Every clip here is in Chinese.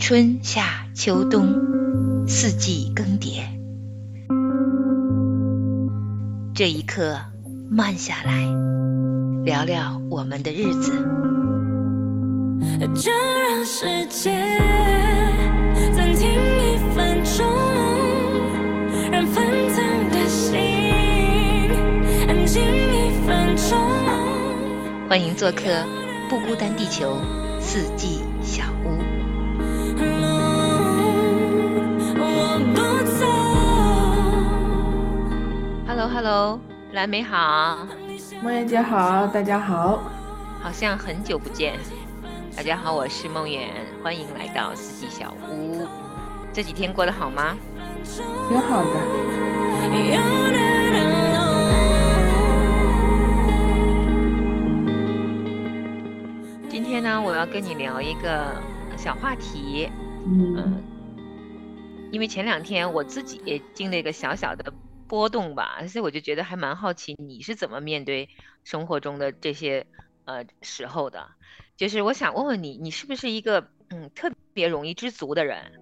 春夏秋冬，四季更迭。这一刻，慢下来，聊聊我们的日子。就让世界暂停一分钟，让纷腾的心安静一分钟。欢迎做客不孤单地球四季 Hello 蓝莓好，梦妍姐好，大家好，好像很久不见。大家好，我是梦圆，欢迎来到四季小屋。这几天过得好吗？挺好的。今天呢，我要跟你聊一个小话题。嗯。因为前两天我自己也经历一个小小的波动吧，所以我就觉得还蛮好奇你是怎么面对生活中的这些呃时候的。就是我想问问你，你是不是一个嗯特别容易知足的人？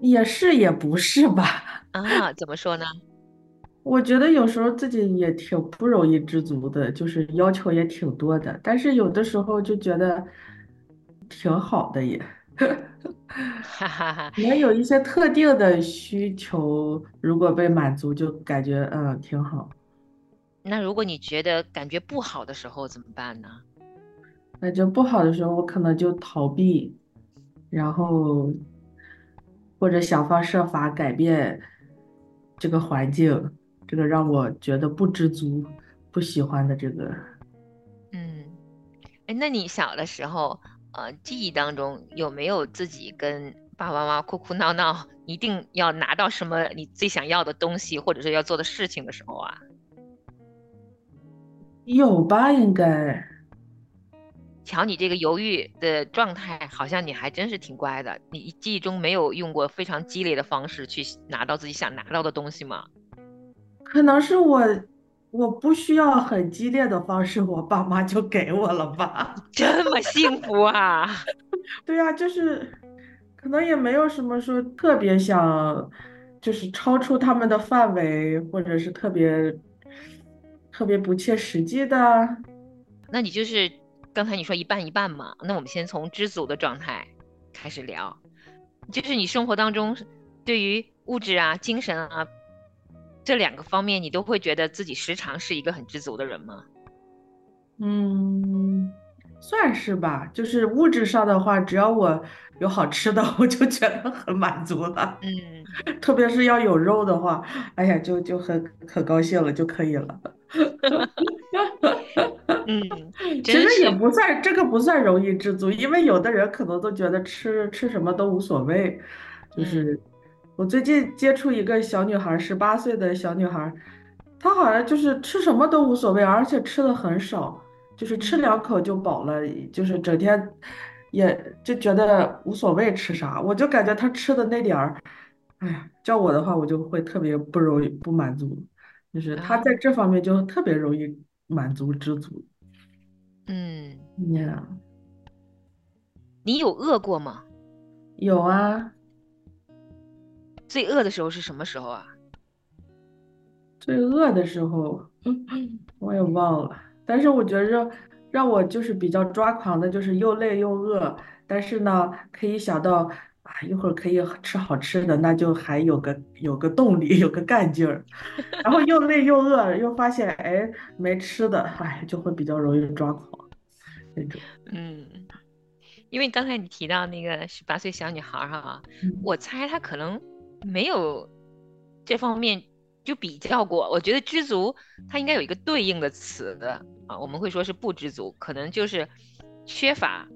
也是也不是吧？啊，怎么说呢？我觉得有时候自己也挺不容易知足的，就是要求也挺多的，但是有的时候就觉得挺好的也。哈哈哈，也有一些特定的需求，如果被满足，就感觉嗯挺好。那如果你觉得感觉不好的时候怎么办呢？那就不好的时候，我可能就逃避，然后或者想方设法改变这个环境，这个让我觉得不知足、不喜欢的这个。嗯，哎，那你小的时候，呃，记忆当中有没有自己跟爸爸妈妈哭哭闹闹，一定要拿到什么你最想要的东西，或者是要做的事情的时候啊？有吧，应该。瞧你这个犹豫的状态，好像你还真是挺乖的。你记忆中没有用过非常激烈的方式去拿到自己想拿到的东西吗？可能是我，我不需要很激烈的方式，我爸妈就给我了吧。这么幸福啊！对呀，就是，可能也没有什么说特别想，就是超出他们的范围，或者是特别。特别不切实际的，那你就是刚才你说一半一半嘛？那我们先从知足的状态开始聊，就是你生活当中对于物质啊、精神啊这两个方面，你都会觉得自己时常是一个很知足的人吗？嗯，算是吧。就是物质上的话，只要我有好吃的，我就觉得很满足了。嗯，特别是要有肉的话，哎呀，就就很可高兴了，就可以了。嗯，其实也不算这个不算容易知足，因为有的人可能都觉得吃吃什么都无所谓。就是我最近接触一个小女孩，十八岁的小女孩，她好像就是吃什么都无所谓，而且吃的很少，就是吃两口就饱了，就是整天也就觉得无所谓吃啥。我就感觉她吃的那点儿，哎呀，叫我的话，我就会特别不容易不满足。就是她在这方面就特别容易满足知足。嗯，呀，你有饿过吗？有啊。最饿的时候是什么时候啊？最饿的时候，我也忘了。但是我觉着让我就是比较抓狂的，就是又累又饿，但是呢，可以想到啊。一会儿可以吃好吃的，那就还有个有个动力，有个干劲儿。然后又累又饿，又发现哎没吃的，哎就会比较容易抓狂那种。嗯，因为刚才你提到那个十八岁小女孩哈，我猜她可能没有这方面就比较过。我觉得知足，它应该有一个对应的词的啊，我们会说是不知足，可能就是缺乏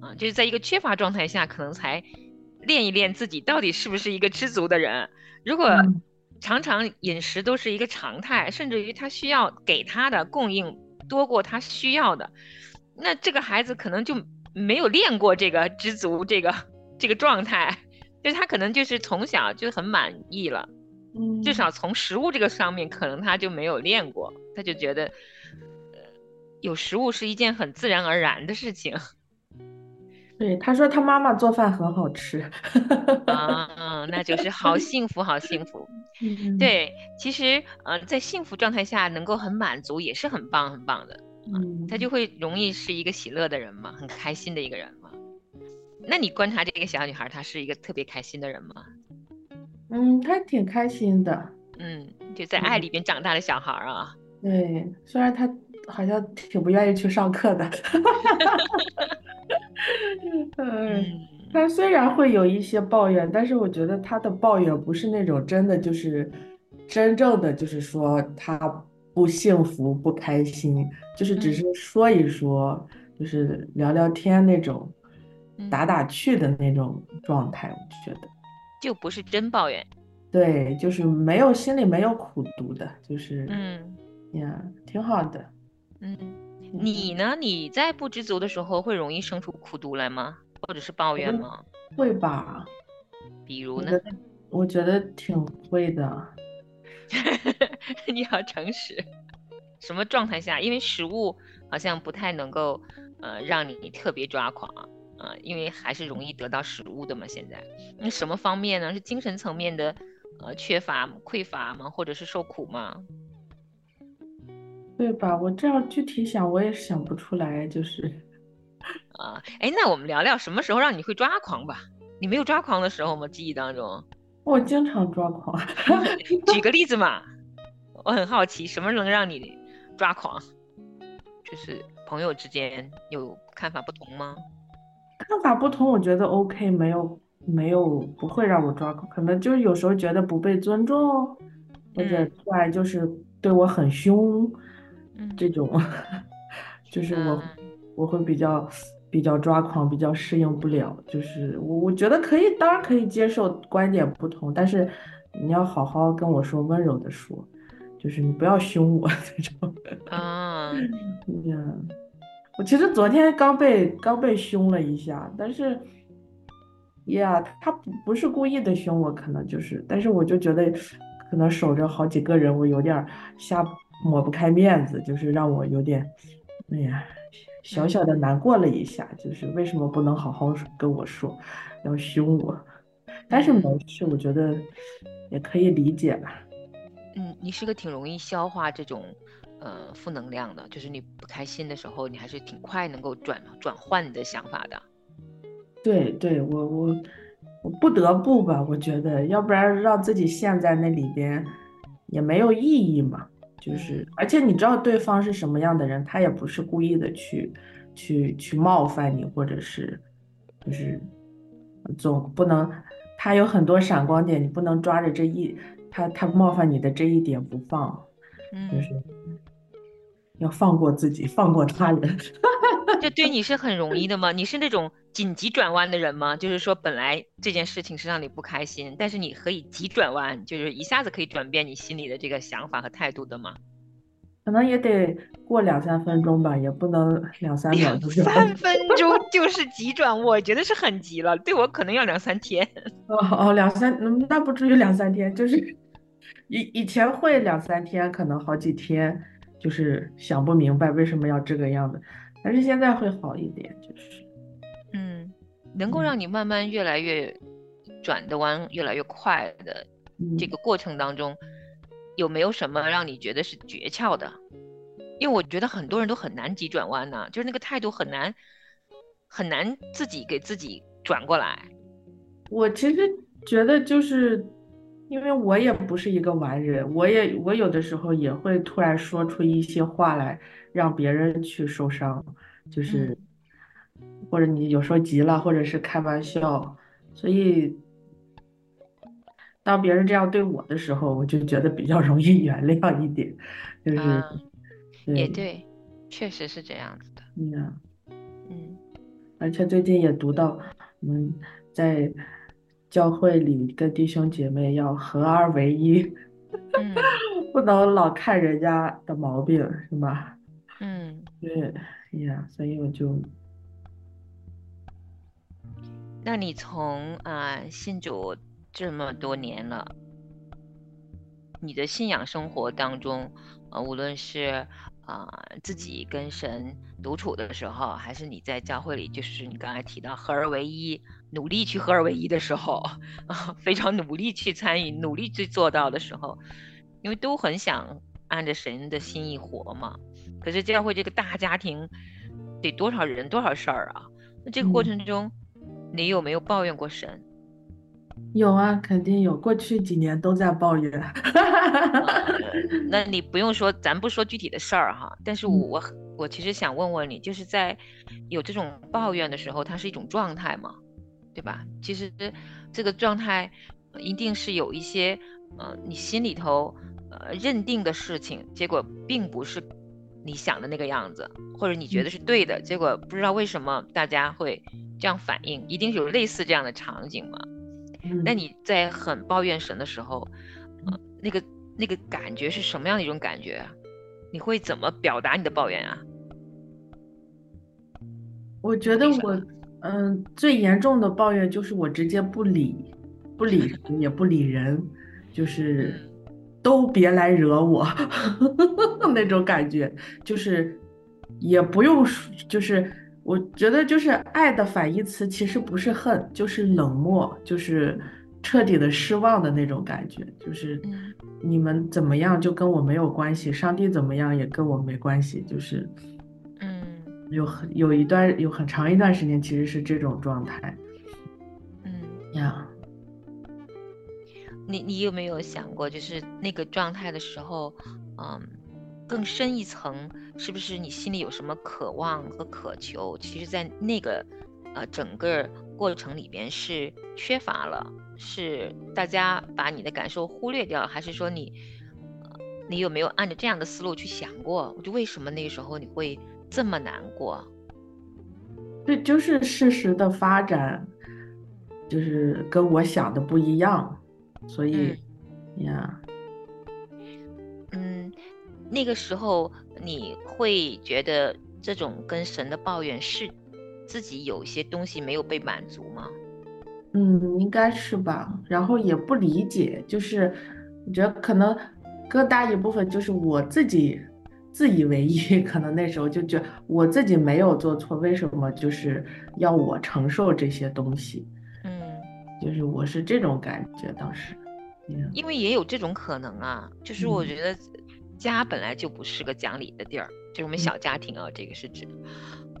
啊，就是在一个缺乏状态下，可能才。练一练自己到底是不是一个知足的人。如果常常饮食都是一个常态，甚至于他需要给他的供应多过他需要的，那这个孩子可能就没有练过这个知足这个这个状态，就他可能就是从小就很满意了。嗯，至少从食物这个上面，可能他就没有练过，他就觉得，呃，有食物是一件很自然而然的事情。对，他说他妈妈做饭很好吃。啊，那就是好幸福，好幸福。嗯对，其实呃，在幸福状态下能够很满足，也是很棒很棒的。嗯，他就会容易是一个喜乐的人嘛，很开心的一个人嘛。那你观察这个小女孩，她是一个特别开心的人吗？嗯，她挺开心的。嗯，就在爱里边长大的小孩啊。对，虽然她好像挺不愿意去上课的。嗯，嗯他虽然会有一些抱怨，但是我觉得她的抱怨不是那种真的就是真正的就是说她不幸福不开心，就是只嗯是说一说，就是聊聊天那种嗯打打趣的那种状态，我觉得。就不是真抱怨。对，就是没有心里没有苦读的，就是嗯呀，挺好的。嗯，你呢？你在不知足的时候会容易生出苦读来吗？或者是抱怨吗？会吧？比如呢我觉？得我觉得挺会的。你好诚实。什么状态下？因为食物好像不太能够呃让你特别抓狂啊、呃因为还是容易得到食物的嘛。现在，那什么方面呢？是精神层面的呃缺乏匮乏吗？或者是受苦吗？对吧？我这样具体想，我也想不出来，就是 啊，哎，那我们聊聊什么时候让你会抓狂吧？你没有抓狂的时候吗？记忆当中，我经常抓狂。举个例子嘛。我很好奇，什么能让你抓狂？就是朋友之间有看法不同吗？看法不同，我觉得 OK，没有没有不会让我抓狂，可能就是有时候觉得不被尊重，或者嗯突然就是对我很凶，嗯这种，就是我嗯我会比较比较抓狂，比较适应不了。就是我我觉得可以，当然可以接受观点不同，但是你要好好跟我说，温柔的说，就是你不要凶我 这种。啊，嗯，我其实昨天刚被刚被凶了一下，但是，呀，他不不是故意的凶我，可能就是，但是我就觉得，可能守着好几个人，我有点儿瞎抹不开面子，就是让我有点，哎呀，小小的难过了一下，就是为什么不能好好跟我说，要凶我？但是没事，我觉得也可以理解吧。嗯，你是个挺容易消化这种呃负能量的，就是你不开心的时候，你还是挺快能够转转换你的想法的。对对，我我我不得不吧，我觉得，要不然让自己陷在那里边也没有意义嘛。就是，而且你知道对方是什么样的人，他也不是故意的去去去冒犯你，或者是就是总不能，他有很多闪光点，你不能抓着这一他他冒犯你的这一点不放，就嗯，是要放过自己，放过他人。这对你是很容易的吗？你是那种紧急转弯的人吗？就是说，本来这件事情是让你不开心，但是你可以急转弯，就是一下子可以转变你心里的这个想法和态度的吗？可能也得过两三分钟吧，也不能两三秒。三分钟就是急转，我觉得是很急了，对我可能要两三天。哦哦，两三，嗯那不至于两三天，就是 以以前会两三天，可能好几天，就是想不明白为什么要这个样子，但是现在会好一点，就是嗯，能够嗯让你慢慢越来越转的弯越来越快的这嗯个过程当中，有没有什么让你觉得是诀窍的？因为我觉得很多人都很难急转弯呢、就是那个态度很难很难自己给自己转过来。我其实觉得就是，因为我也不是一个完人，我也我有的时候也会突然说出一些话来，让别人去受伤，就是或者你有时候急了，或者是开玩笑，所以当别人这样对我的时候，我就觉得比较容易 原谅一点，就是啊，也对，确实是这样子的。嗯呀。嗯而且最近也读到，我们在教会里的弟兄姐妹要合二为一，嗯 不能老看人家的毛病，是吧？嗯，对，哎呀，所以我就那你从啊、信主这么多年了，你的信仰生活当中，呃，无论是啊自己跟神独处的时候，还是你在教会里，就是你刚才提到合而为一，努力去合而为一的时候，啊，非常努力去参与，努力去做到的时候，因为都很想按着神的心意活嘛。可是教会这个大家庭，得多少人多少事儿啊？那这个过程中，你有没有抱怨过神？有啊，肯定有。过去几年都在抱怨。那你不用说，咱不说具体的事儿哈。但是我我我其实想问问你，就是在有这种抱怨的时候，它是一种状态吗？对吧？其实这个状态一定是有一些呃，你心里头呃认定的事情，结果并不是你想的那个样子，或者你觉得是对的，结果不知道为什么大家会这样反应，一定有类似这样的场景吗？那你在很抱怨神的时候，呃，那个那个感觉是什么样的一种感觉？你会怎么表达你的抱怨啊？我觉得我，嗯，最严重的抱怨就是我直接不理，不理 也不理人，就是都别来惹我 那种感觉，就是也不用，就是。我觉得就是爱的反义词，其实不是恨，就是冷漠，就是彻底的失望的那种感觉。就是你们怎么样就跟我没有关系，上帝怎么样也跟我没关系。就是，嗯，有很有一段有很长一段时间其实是这种状态。嗯呀，你你有没有想过，就是那个状态的时候，嗯。更深一层，是不是你心里有什么渴望和渴求？其实，在那个呃整个过程里边是缺乏了，是大家把你的感受忽略掉，还是说你你有没有按照这样的思路去想过？就为什么那个时候你会这么难过？对，就是事实的发展，就是跟我想的不一样，所以呀。那个时候你会觉得这种跟神的抱怨是自己有些东西没有被满足吗？嗯，应该是吧。然后也不理解，就是我觉得可能更大一部分就是我自己自以为意，可能那时候就觉得我自己没有做错，为什么就是要我承受这些东西？嗯，就是我是这种感觉当时。因为也有这种可能啊，就是我觉得。家本来就不是个讲理的地儿，就是我们小家庭啊，这个是指，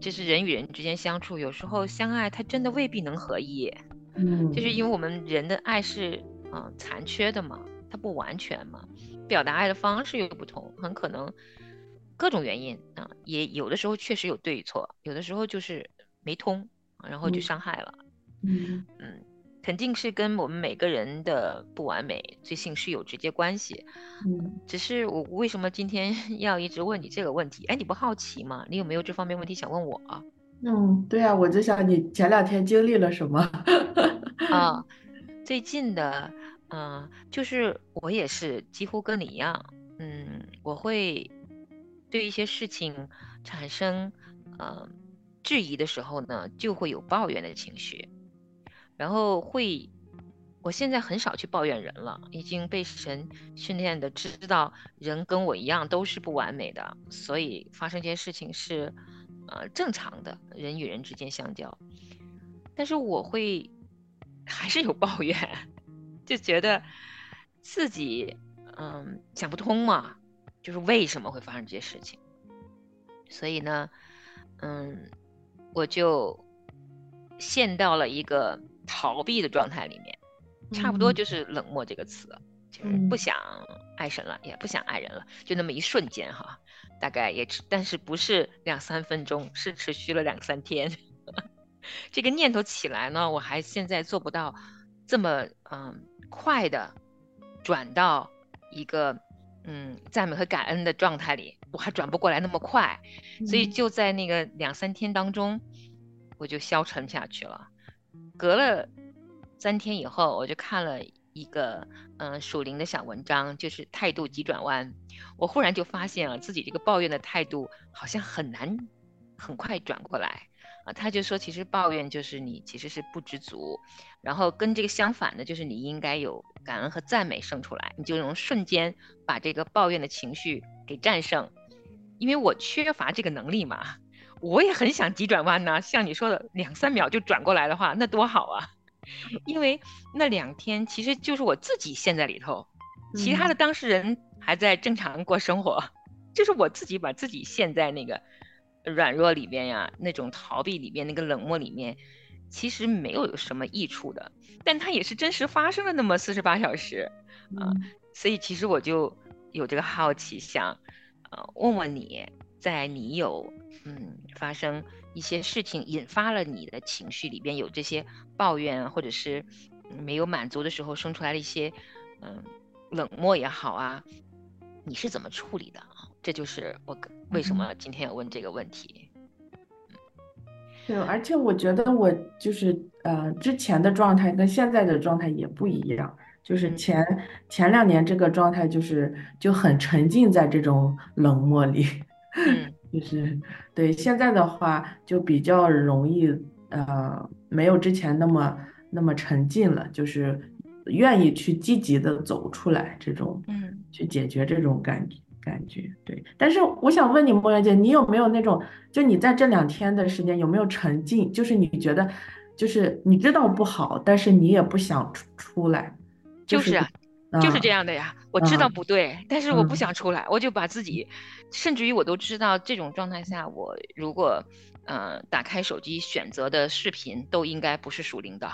就是人与人之间相处，有时候相爱，他真的未必能合一，嗯，就是因为我们人的爱是啊残缺的嘛，它不完全嘛，表达爱的方式又不同，很可能各种原因啊，也有的时候确实有对与错，有的时候就是没通，然后就伤害了，嗯。嗯。肯定是跟我们每个人的不完美、罪性是有直接关系。嗯，只是我为什么今天 要一直问你这个问题？哎，你不好奇吗？你有没有这方面问题想问我？嗯，对啊，我就想你前两天经历了什么？啊，最近的，嗯，就是我也是几乎跟你一样，嗯，我会对一些事情产生呃质疑的时候呢，就会有抱怨的情绪。然后会，我现在很少去抱怨人了，已经被神训练的知道人跟我一样都是不完美的，所以发生这些事情是，呃，正常的，人与人之间相交。但是我会还是有抱怨，就觉得自己嗯想不通嘛，就是为什么会发生这些事情。所以呢，嗯，我就陷到了一个。逃避的状态里面，差不多就是冷漠这个词，就是不想爱神了，也不想爱人了，就那么一瞬间哈，大概也，但是不是两三分钟，是持续了两三天。这个念头起来呢，我还现在做不到这么嗯快的转到一个嗯赞美和感恩的状态里，我还转不过来那么快，所以就在那个两三天当中，我就消沉下去了。隔了三天以后，我就看了一个嗯属灵的小文章，就是态度急转弯。我忽然就发现了自己这个抱怨的态度好像很难很快转过来啊。他就说，其实抱怨就是你其实是不知足，然后跟这个相反的，就是你应该有感恩和赞美生出来，你就能瞬间把这个抱怨的情绪给战胜。因为我缺乏这个能力嘛，我也很想急转弯呢。像你说的，两三秒就转过来的话，那多好啊！因为那两天其实就是我自己陷在里头，其他的当事人还在正常过生活，就是我自己把自己陷在那个软弱里边呀，那种逃避里边，那个冷漠里面，其实没有什么益处的。但它也是真实发生了那么四十八小时啊，所以其实我就有这个好奇，想呃问问你，在你有嗯发生一些事情引发了你的情绪里边有这些抱怨或者是没有满足的时候生出来的一些嗯冷漠也好啊，你是怎么处理的啊？这就是我为什么今天要问这个问题。对，而且我觉得我就是呃之前的状态跟现在的状态也不一样，就是前前两年这个状态就是就很沉浸在这种冷漠里，就是对现在的话就比较容易呃没有之前那么那么沉浸了，就是愿意去积极的走出来这种，嗯，去解决这种感觉。感觉对，但是我想问你，莫言姐，你有没有那种，就你在这两天的时间有没有沉浸？就是你觉得，就是你知道不好，但是你也不想出出来，就是啊，就是这样的呀。我知道不对，但是我不想出来，我就把自己，甚至于我都知道这种状态下，我如果呃打开手机选择的视频都应该不是属灵的，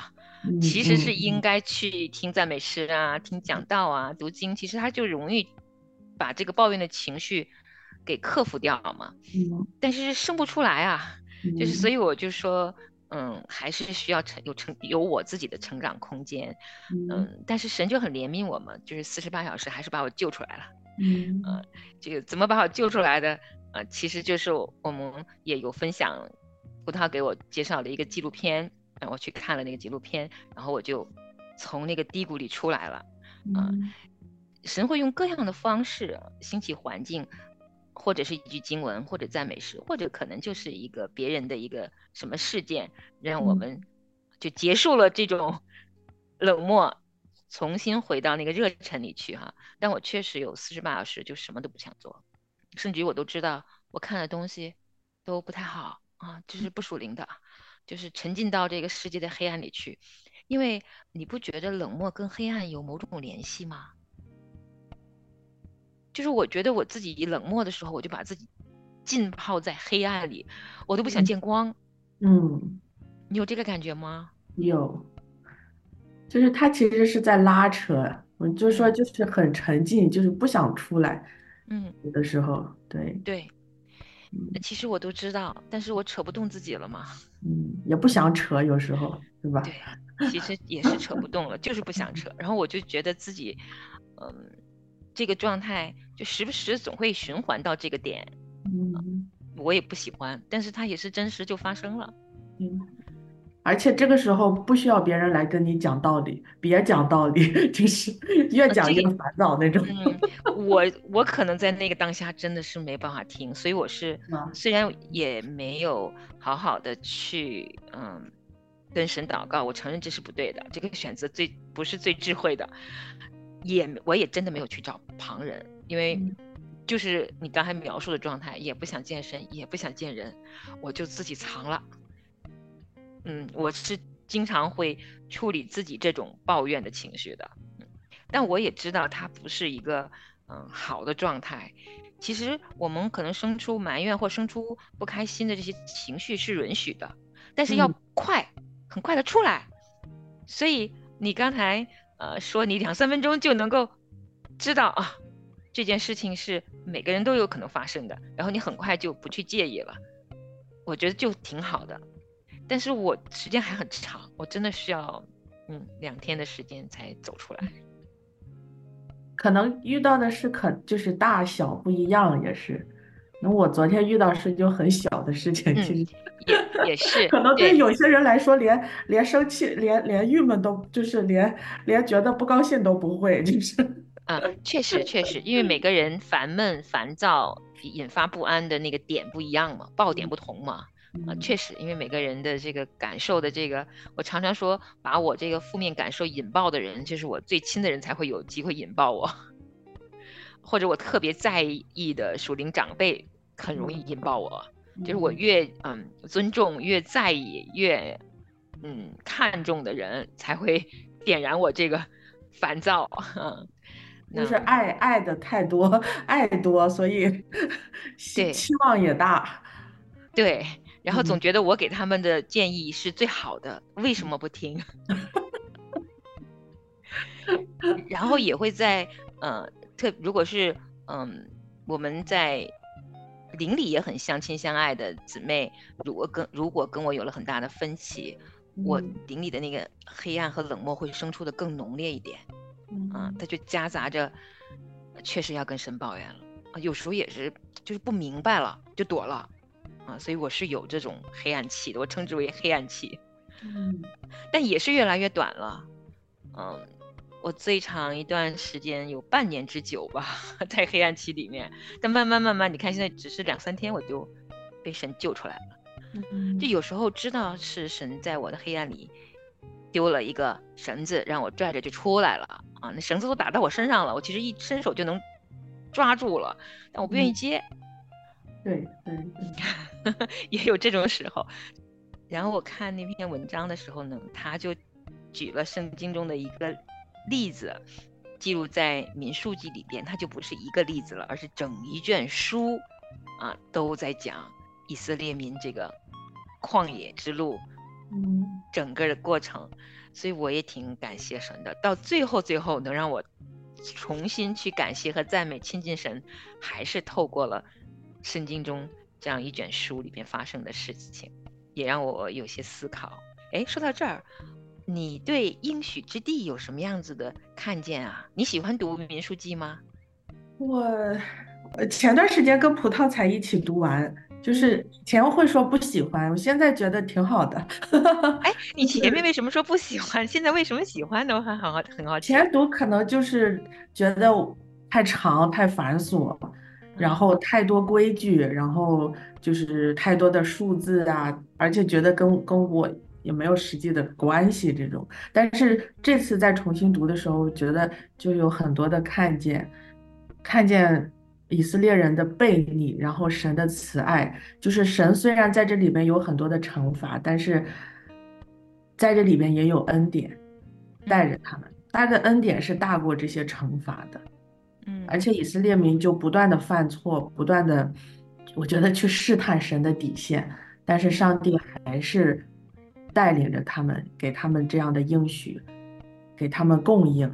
其实是应该去听赞美诗啊，听讲道啊，读经，其实它就容易。把这个抱怨的情绪给克服掉嘛，嗯，但是生不出来啊，就是所以我就说，嗯，还是需要成有成有我自己的成长空间，嗯，但是神就很怜悯我们，就是四十八小时还是把我救出来了，嗯，这个怎么把我救出来的？呃，其实就是我们也有分享，葡萄给我介绍了一个纪录片，让我去看了那个纪录片，然后我就从那个低谷里出来了，嗯。神会用各样的方式兴起环境，或者是一句经文，或者赞美诗，或者可能就是一个别人的一个什么事件，让我们就结束了这种 冷漠，重新回到那个热忱里去哈。但我确实有四十八小时就什么都不想做，甚至于我都知道我看的东西都不太好啊，就是不属灵的，就是沉浸到这个世界的黑暗里去。因为你不觉得冷漠跟黑暗有某种联系吗？就是我觉得我自己冷漠的时候，我就把自己浸泡在黑暗里，我都不想见光。嗯，你有这个感觉吗？有，就是他其实是在拉扯，我就说就是很沉浸，就是不想出来。嗯，有的时候，对对，其实我都知道，但是我扯不动自己了嘛。嗯，也不想扯，有时候，是吧？对，其实也是扯不动了，就是不想扯。然后我就觉得自己，嗯。这个状态就时不时总会循环到这个点，嗯，我也不喜欢，但是它也是真实就发生了，嗯，而且这个时候不需要别人来跟你讲道理，别讲道理，就是越讲越烦躁那种。嗯，我我可能在那个当下真的是没办法听，所以我是虽然也没有好好的去嗯跟神祷告，我承认这是不对的，这个选择最不是最智慧的。也我也真的没有去找旁人，因为就是你刚才描述的状态，也不想健身，也不想见人，我就自己藏了。嗯，我是经常会处理自己这种抱怨的情绪的，但我也知道它不是一个嗯好的状态。其实我们可能生出埋怨或生出不开心的这些情绪是允许的，但是要快，很快的出来。所以你刚才。呃，说你两三分钟就能够知道啊，这件事情是每个人都有可能发生的，然后你很快就不去介意了，我觉得就挺好的。但是我时间还很长，我真的需要嗯两天的时间才走出来。可能遇到的是可就是大小不一样，也是。那我昨天遇到是就很小的事情，其实也也是，可能对有些人来说，连连生气、连连郁闷都就是连连觉得不高兴都不会，就是。啊，确实确实，因为每个人烦闷、烦躁引发不安的那个点不一样嘛，爆点不同嘛。啊，确实，因为每个人的这个感受的这个，我常常说，把我这个负面感受引爆的人，就是我最亲的人才会有机会引爆我，或者我特别在意的属灵长辈。很容易引爆我。就是我越嗯尊重、越在意、越嗯看重的人，才会 点燃我这个烦躁。就是爱爱的太多，爱多，所以 期期望也大。对，然后总觉得我给他们的建议是最好的，为什么不听？然后也会在呃特，如果是嗯我们在。邻里也很相亲相爱的姊妹，如果跟如果跟我有了很大的分歧，我邻里的那个黑暗和冷漠会生出的更浓烈一点，啊，他就夹杂着，确实要跟神抱怨了啊，有时候也是就是不明白了就躲了，啊，所以我是有这种黑暗期的，我称之为黑暗期，嗯，但也是越来越短了，嗯。我最长一段时间有半年之久吧，在黑暗期里面，但慢慢慢慢，你看现在只是两三天，我就被神救出来了。就有时候知道是神在我的黑暗里丢了一个绳子，让我拽着就出来了啊，那绳子都打到我身上了，我其实一伸手就能抓住了，但我不愿意接。对对，也有这种时候。然后我看那篇文章的时候呢，他就举了圣经中的一个。例子记录在民数记里边，它就不是一个例子了，而是整一卷书啊，都在讲以色列民这个旷野之路，嗯，整个的过程。所以我也挺感谢神的。到最后，最后能让我重新去感谢和赞美亲近神，还是透过了圣经中这样一卷书里边发生的事情，也让我有些思考。哎，说到这儿。你对应许之地有什么样子的看见啊？你喜欢读民书记吗？我前段时间跟葡萄才一起读完，就是前会说不喜欢，我现在觉得挺好的。哎，你前面为什么说不喜欢？现在为什么喜欢呢？我很好很好奇。前读可能就是觉得太长太繁琐，然后太多规矩，然后就是太多的数字啊，而且觉得跟跟我。也没有实际的关系，这种。但是这次再重新读的时候，觉得就有很多的看见，看见以色列人的悖逆，然后神的慈爱。就是神虽然在这里面有很多的惩罚，但是在这里面也有恩典带着他们。他的恩典是大过这些惩罚的。嗯。而且以色列民就不断的犯错，不断的，我觉得去试探神的底线，但是上帝还是。带领着他们，给他们这样的应许，给他们供应。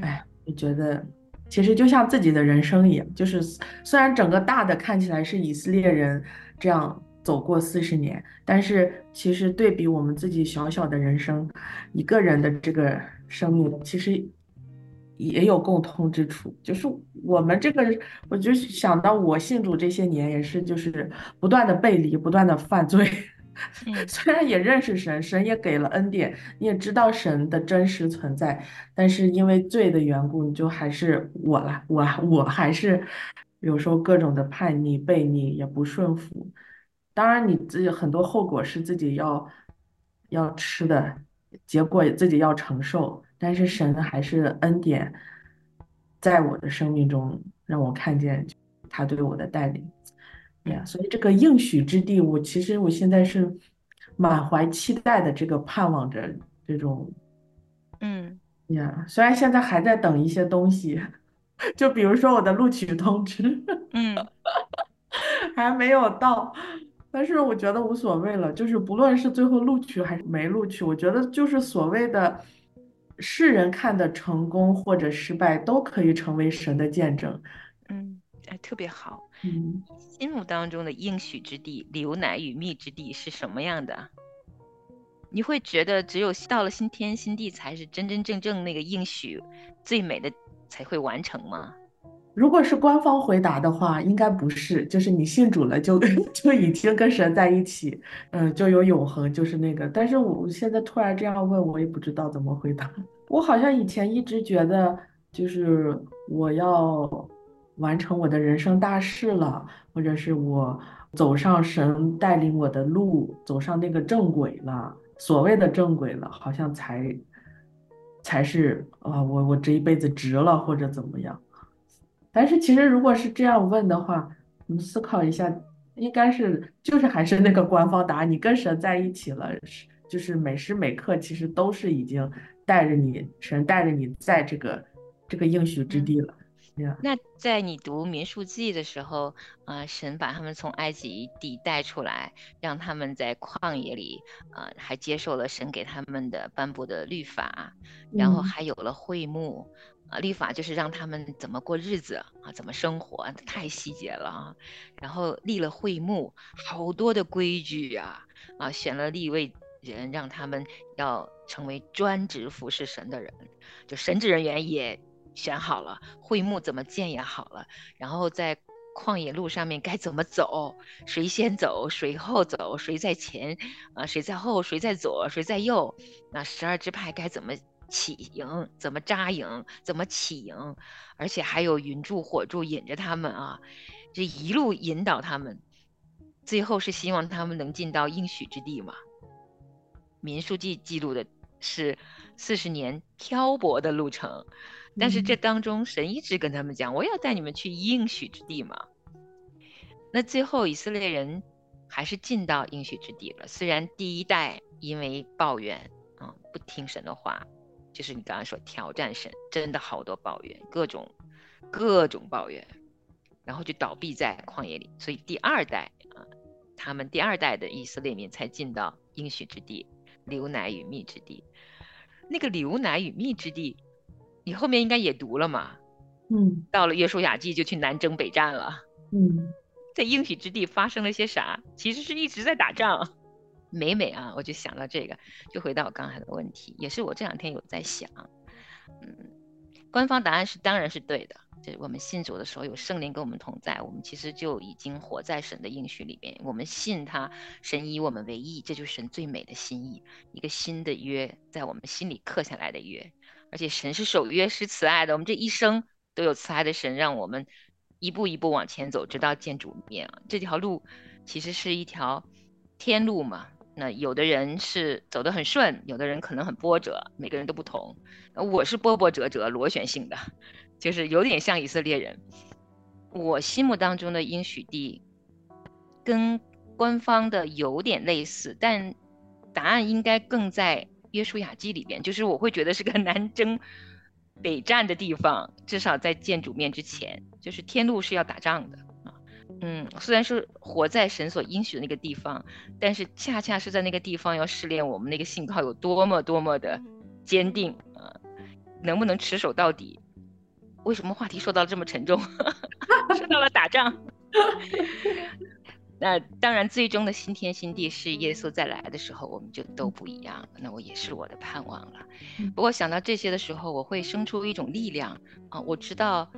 哎，我觉得其实就像自己的人生一样，就是虽然整个大的看起来是以色列人这样走过四十年，但是其实对比我们自己小小的人生，一个人的这个生命，其实也有共通之处。就是我们这个，我就想到我信主这些年，也是就是不断的背离，不断的犯罪。虽然也认识神，神也给了恩典，你也知道神的真实存在，但是因为罪的缘故，你就还是我了，我我还是有时候各种的叛逆、悖逆，也不顺服。当然，你自己很多后果是自己要要吃的，结果自己要承受。但是神还是恩典，在我的生命中让我看见他对我的带领。呀，所以这个应许之地，我其实我现在是满怀期待的，这个盼望着这种，嗯，呀，虽然现在还在等一些东西，就比如说我的录取通知，嗯，还没有到，但是我觉得无所谓了，就是不论是最后录取还是没录取，我觉得就是所谓的世人看的成功或者失败，都可以成为神的见证，嗯，哎，特别好。嗯，心目当中的应许之地、流奶与蜜之地是什么样的？你会觉得只有到了新天新地才是真真正正那个应许最美的才会完成吗？如果是官方回答的话，应该不是，就是你信主了就 就已经跟神在一起，嗯，就有永恒，就是那个。但是我现在突然这样问我，也不知道怎么回答。我好像以前一直觉得，就是我要。完成我的人生大事了，或者是我走上神带领我的路，走上那个正轨了，所谓的正轨了，好像才才是啊，我我这一辈子值了，或者怎么样？但是其实如果是这样问的话，我们思考一下，应该是就是还是那个官方答案，你跟神在一起了，是就是每时每刻其实都是已经带着你，神带着你在这个这个应许之地了。那在你读民数记的时候，啊，神把他们从埃及地带出来，让他们在旷野里，啊，还接受了神给他们的颁布的律法，然后还有了会幕，啊，律法就是让他们怎么过日子啊，怎么生活，太细节了啊。然后立了会幕，好多的规矩啊，啊，选了立位人，让他们要成为专职服侍神的人，就神职人员也。选好了会幕怎么建也好了，然后在旷野路上面该怎么走，谁先走，谁后走，谁在前，啊，谁在后，谁在左，谁在右，那十二支派该怎么起营，怎么扎营，怎么起营，而且还有云柱火柱引着他们啊，这一路引导他们，最后是希望他们能进到应许之地嘛。民书记记录的是四十年漂泊的路程。但是这当中，神一直跟他们讲：“我要带你们去应许之地嘛。”那最后以色列人还是进到应许之地了。虽然第一代因为抱怨啊，不听神的话，就是你刚刚说挑战神，真的好多抱怨，各种各种抱怨，然后就倒闭在旷野里。所以第二代啊，他们第二代的以色列民才进到应许之地，流奶与蜜之地。那个流奶与蜜之地。你后面应该也读了嘛？嗯，到了约书亚记就去南征北战了。嗯，在应许之地发生了些啥？其实是一直在打仗。每每啊，我就想到这个，就回到我刚才的问题，也是我这两天有在想。嗯，官方答案是当然是对的。就是我们信主的时候有圣灵跟我们同在，我们其实就已经活在神的应许里面。我们信他，神以我们为义，这就是神最美的心意，一个新的约在我们心里刻下来的约。而且神是守约是慈爱的，我们这一生都有慈爱的神，让我们一步一步往前走，直到见主面啊。这条路其实是一条天路嘛。那有的人是走得很顺，有的人可能很波折，每个人都不同。我是波波折折、螺旋性的，就是有点像以色列人。我心目当中的应许地跟官方的有点类似，但答案应该更在。约书亚记里边，就是我会觉得是个 南征北战的地方，至少在见主面之前，就是天路是要打仗的啊。嗯，虽然是活在神所应许的那个地方，但是恰恰是在那个地方要试炼我们那个信靠有多么多么的坚定啊，能不能持守到底？为什么话题说到这么沉重？说到了打仗。那当然，最终的新天新地是耶稣再来的时候，我们就都不一样了。那我也是我的盼望了。不过想到这些的时候，我会生出一种力量啊！我知道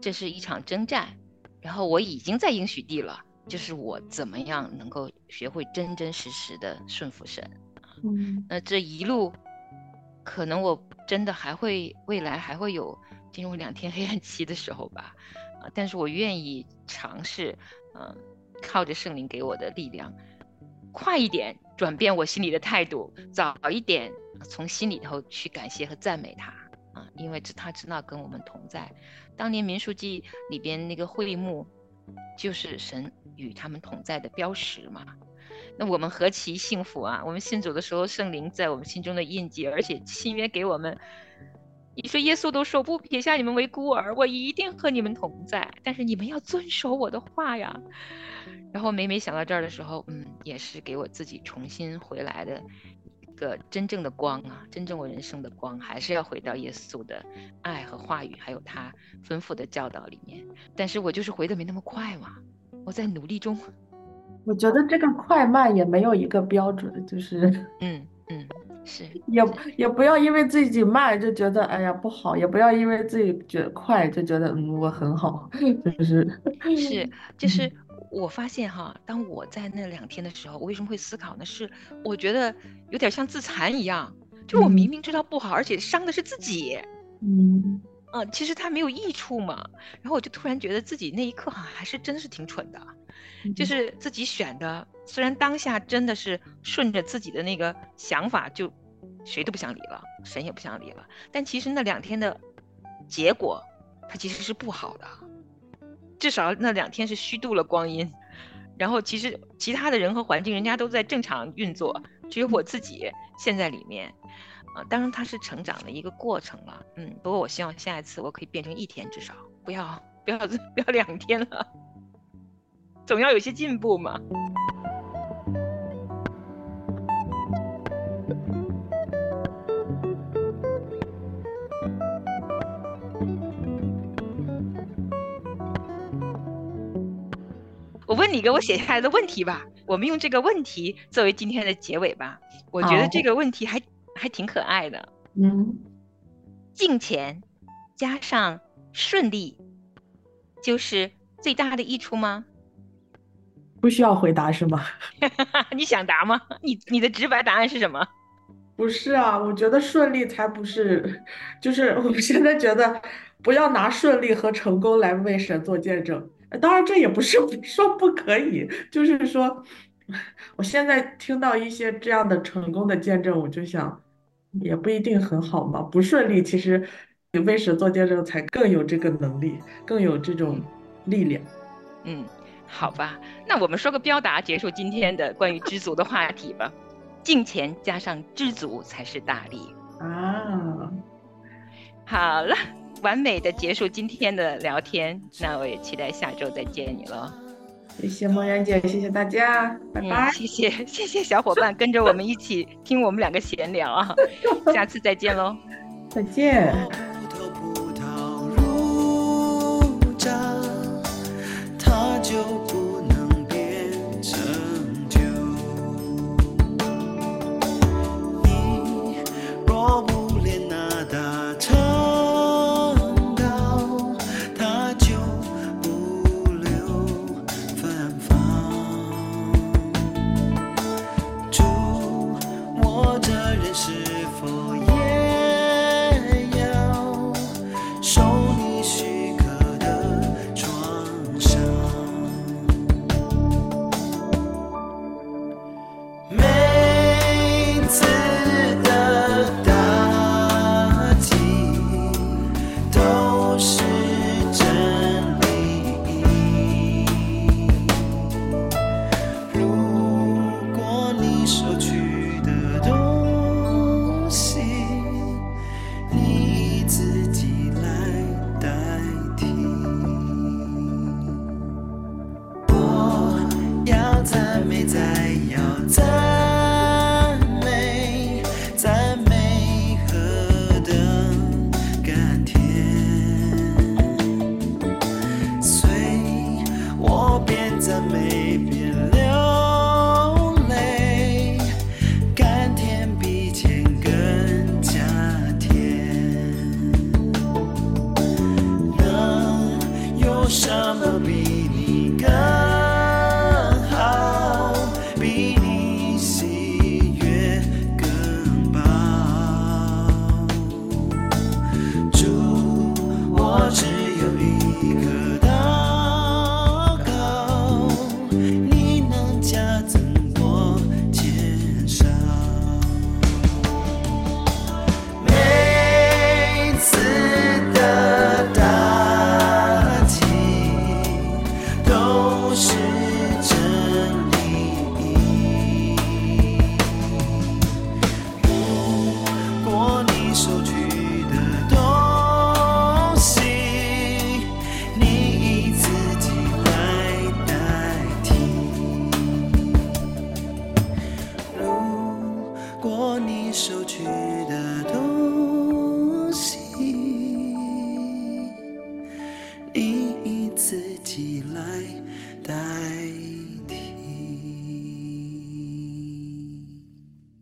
这是一场征战，然后我已经在应许地了，就是我怎么样能够学会真真实实的顺服神。嗯，那这一路，可能我真的还会未来还会有进入两天黑暗期的时候吧，啊！但是我愿意尝试，嗯。靠着圣灵给我的力量，快一点转变我心里的态度，早一点从心里头去感谢和赞美他啊！因为他知道跟我们同在。当年民书记里边那个会幕，就是神与他们同在的标识嘛。那我们何其幸福啊！我们信主的时候，圣灵在我们心中的印记，而且新约给我们。你说耶稣都说不撇下你们为孤儿，我一定和你们同在，但是你们要遵守我的话呀。然后每每想到这儿的时候，嗯，也是给我自己重新回来的一个真正的光啊，真正我人生的光，还是要回到耶稣的爱和话语，还有他吩咐的教导里面。但是我就是回的没那么快嘛，我在努力中。我觉得这个快慢也没有一个标准，就是嗯嗯。是，也也不要因为自己慢就觉得哎呀不好，也不要因为自己觉得快就觉得嗯我很好，就是。是 就是我发现哈，当我在那两天的时候，我为什么会思考呢？是我觉得有点像自残一样，就我明明知道不好，而且伤的是自己，嗯。啊，其实它没有益处嘛。然后我就突然觉得自己那一刻哈还是真的是挺蠢的，就是自己选的。虽然当下真的是顺着自己的那个想法，就谁都不想理了，神也不想理了。但其实那两天的结果，它其实是不好的，至少那两天是虚度了光阴。然后其实其他的人和环境，人家都在正常运作，只有我自己陷在里面。啊，当然它是成长的一个过程了。嗯，不过我希望下一次我可以变成一天，至少不要不要不要两天了，总要有些进步嘛。我问你一个我写下来的问题吧，我们用这个问题作为今天的结尾吧。我觉得这个问题还还挺可爱的。嗯，金钱加上顺利，就是最大的益处吗？不需要回答是吗？你想答吗？你你的直白答案是什么？不是啊，我觉得顺利才不是，就是 我现在觉得不要拿顺利和成功来为神做见证。当然，这也不是 说不可以，就是说，我现在听到一些这样的成功的见证，我就想，也不一定很好嘛。不顺利，其实你为神做见证才更有这个能力，更有这种力量。嗯，好吧，那我们说个标答，结束今天的关于知足的话题吧。金钱加上知足才是大利啊！好了。完美的结束今天的聊天，那我也期待下周再见你了。谢谢梦圆姐，谢谢大家，拜拜。谢谢谢谢小伙伴跟着我们一起听我们两个闲聊啊，下次再见喽，再见。就。